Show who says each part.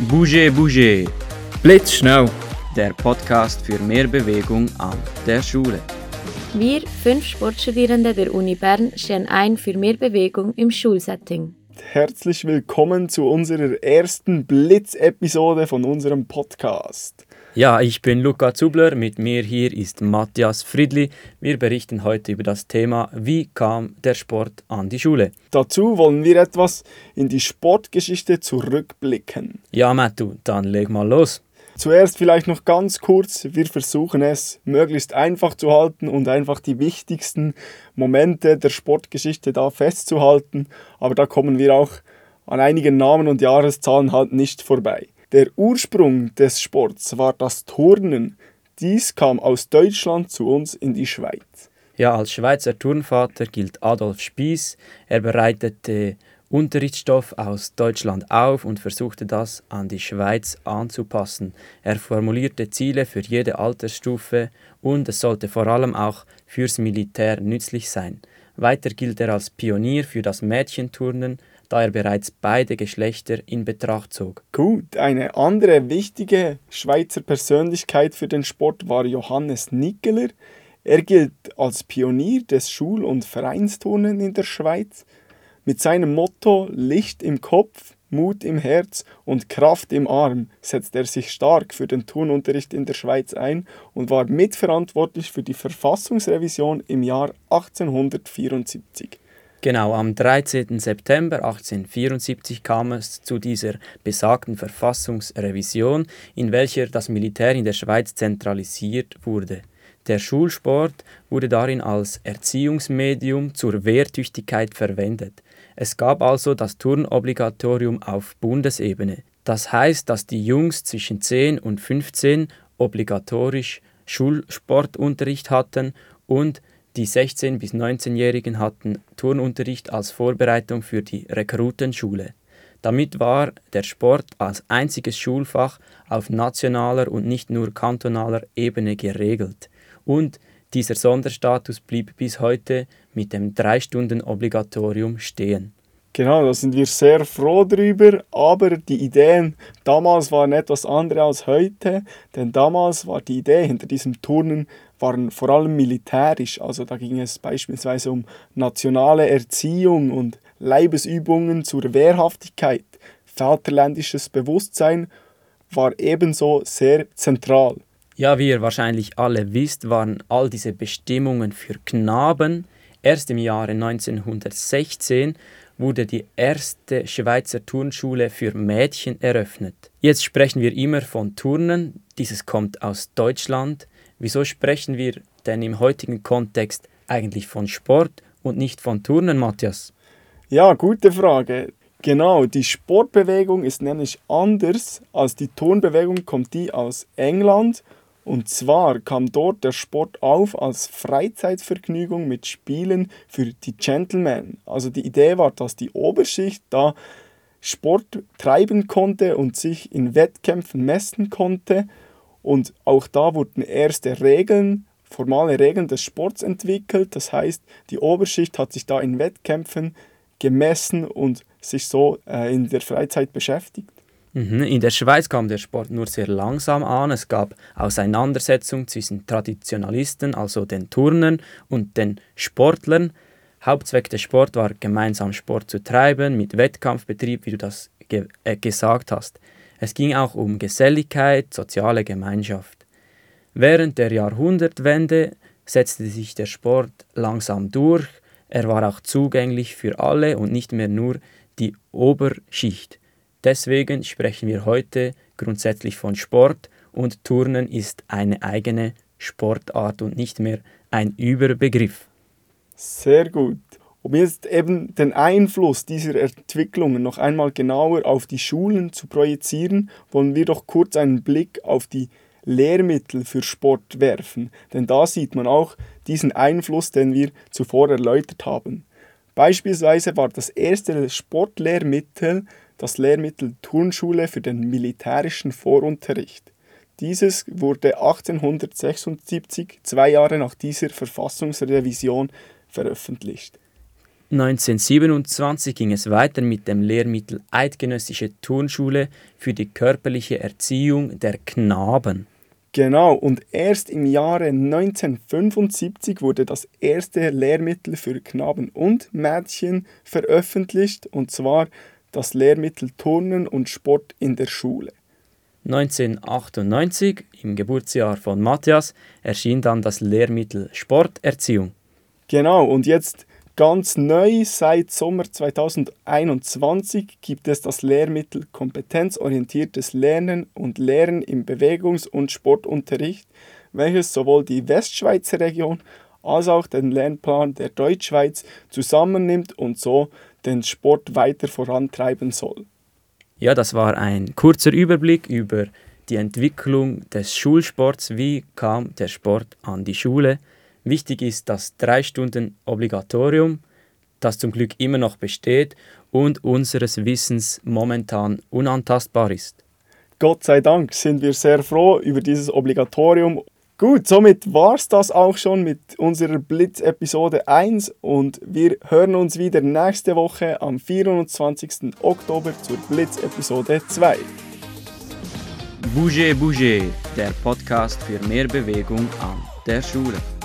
Speaker 1: Bouge Bouge,
Speaker 2: Blitzschnell.
Speaker 1: der Podcast für mehr Bewegung an der Schule.
Speaker 3: Wir, fünf Sportstudierende der Uni Bern, stehen ein für mehr Bewegung im Schulsetting.
Speaker 2: Herzlich willkommen zu unserer ersten Blitz-Episode von unserem Podcast.
Speaker 1: Ja, ich bin Luca Zubler, mit mir hier ist Matthias Friedli. Wir berichten heute über das Thema Wie kam der Sport an die Schule?
Speaker 2: Dazu wollen wir etwas in die Sportgeschichte zurückblicken.
Speaker 1: Ja, Mattu, dann leg mal los.
Speaker 2: Zuerst vielleicht noch ganz kurz, wir versuchen es möglichst einfach zu halten und einfach die wichtigsten Momente der Sportgeschichte da festzuhalten, aber da kommen wir auch an einigen Namen und Jahreszahlen halt nicht vorbei. Der Ursprung des Sports war das Turnen. Dies kam aus Deutschland zu uns in die Schweiz.
Speaker 1: Ja, als Schweizer Turnvater gilt Adolf Spieß. Er bereitete Unterrichtsstoff aus Deutschland auf und versuchte das an die Schweiz anzupassen. Er formulierte Ziele für jede Altersstufe und es sollte vor allem auch fürs Militär nützlich sein. Weiter gilt er als Pionier für das Mädchenturnen, da er bereits beide Geschlechter in Betracht zog.
Speaker 2: Gut, eine andere wichtige Schweizer Persönlichkeit für den Sport war Johannes Nickeler. Er gilt als Pionier des Schul- und Vereinsturnen in der Schweiz. Mit seinem Motto Licht im Kopf, Mut im Herz und Kraft im Arm setzt er sich stark für den Turnunterricht in der Schweiz ein und war mitverantwortlich für die Verfassungsrevision im Jahr 1874.
Speaker 1: Genau, am 13. September 1874 kam es zu dieser besagten Verfassungsrevision, in welcher das Militär in der Schweiz zentralisiert wurde. Der Schulsport wurde darin als Erziehungsmedium zur Wehrtüchtigkeit verwendet. Es gab also das Turnobligatorium auf Bundesebene. Das heißt, dass die Jungs zwischen 10 und 15 obligatorisch Schulsportunterricht hatten und die 16- bis 19-Jährigen hatten Turnunterricht als Vorbereitung für die Rekrutenschule. Damit war der Sport als einziges Schulfach auf nationaler und nicht nur kantonaler Ebene geregelt. Und dieser Sonderstatus blieb bis heute mit dem 3-Stunden-Obligatorium stehen.
Speaker 2: Genau, da sind wir sehr froh drüber, aber die Ideen damals waren etwas andere als heute, denn damals war die Idee hinter diesem Turnen waren vor allem militärisch, also da ging es beispielsweise um nationale Erziehung und Leibesübungen zur Wehrhaftigkeit. Vaterländisches Bewusstsein war ebenso sehr zentral.
Speaker 1: Ja, wie ihr wahrscheinlich alle wisst, waren all diese Bestimmungen für Knaben erst im Jahre 1916 wurde die erste Schweizer Turnschule für Mädchen eröffnet. Jetzt sprechen wir immer von Turnen, dieses kommt aus Deutschland. Wieso sprechen wir denn im heutigen Kontext eigentlich von Sport und nicht von Turnen, Matthias?
Speaker 2: Ja, gute Frage. Genau, die Sportbewegung ist nämlich anders als die Turnbewegung, kommt die aus England. Und zwar kam dort der Sport auf als Freizeitvergnügung mit Spielen für die Gentlemen. Also die Idee war, dass die Oberschicht da Sport treiben konnte und sich in Wettkämpfen messen konnte. Und auch da wurden erste Regeln, formale Regeln des Sports entwickelt. Das heißt, die Oberschicht hat sich da in Wettkämpfen gemessen und sich so äh, in der Freizeit beschäftigt.
Speaker 1: Mhm, In der Schweiz kam der Sport nur sehr langsam an. Es gab Auseinandersetzungen zwischen Traditionalisten, also den Turnern, und den Sportlern. Hauptzweck des Sport war, gemeinsam Sport zu treiben, mit Wettkampfbetrieb, wie du das ge äh, gesagt hast. Es ging auch um Geselligkeit, soziale Gemeinschaft. Während der Jahrhundertwende setzte sich der Sport langsam durch. Er war auch zugänglich für alle und nicht mehr nur die Oberschicht. Deswegen sprechen wir heute grundsätzlich von Sport und Turnen ist eine eigene Sportart und nicht mehr ein Überbegriff.
Speaker 2: Sehr gut. Um jetzt eben den Einfluss dieser Entwicklungen noch einmal genauer auf die Schulen zu projizieren, wollen wir doch kurz einen Blick auf die Lehrmittel für Sport werfen, denn da sieht man auch diesen Einfluss, den wir zuvor erläutert haben. Beispielsweise war das erste Sportlehrmittel das Lehrmittel Turnschule für den militärischen Vorunterricht. Dieses wurde 1876, zwei Jahre nach dieser Verfassungsrevision, veröffentlicht.
Speaker 1: 1927 ging es weiter mit dem Lehrmittel Eidgenössische Turnschule für die körperliche Erziehung der Knaben.
Speaker 2: Genau, und erst im Jahre 1975 wurde das erste Lehrmittel für Knaben und Mädchen veröffentlicht, und zwar das Lehrmittel Turnen und Sport in der Schule.
Speaker 1: 1998, im Geburtsjahr von Matthias, erschien dann das Lehrmittel Sporterziehung.
Speaker 2: Genau, und jetzt Ganz neu seit Sommer 2021 gibt es das Lehrmittel Kompetenzorientiertes Lernen und Lehren im Bewegungs- und Sportunterricht, welches sowohl die Westschweizer Region als auch den Lernplan der Deutschschweiz zusammennimmt und so den Sport weiter vorantreiben soll.
Speaker 1: Ja, das war ein kurzer Überblick über die Entwicklung des Schulsports. Wie kam der Sport an die Schule? Wichtig ist das drei Stunden Obligatorium, das zum Glück immer noch besteht und unseres Wissens momentan unantastbar ist.
Speaker 2: Gott sei Dank sind wir sehr froh über dieses Obligatorium. Gut, somit war es das auch schon mit unserer Blitz-Episode 1 und wir hören uns wieder nächste Woche am 24. Oktober zur Blitz-Episode 2.
Speaker 1: Bouger Bouger, der Podcast für mehr Bewegung an der Schule.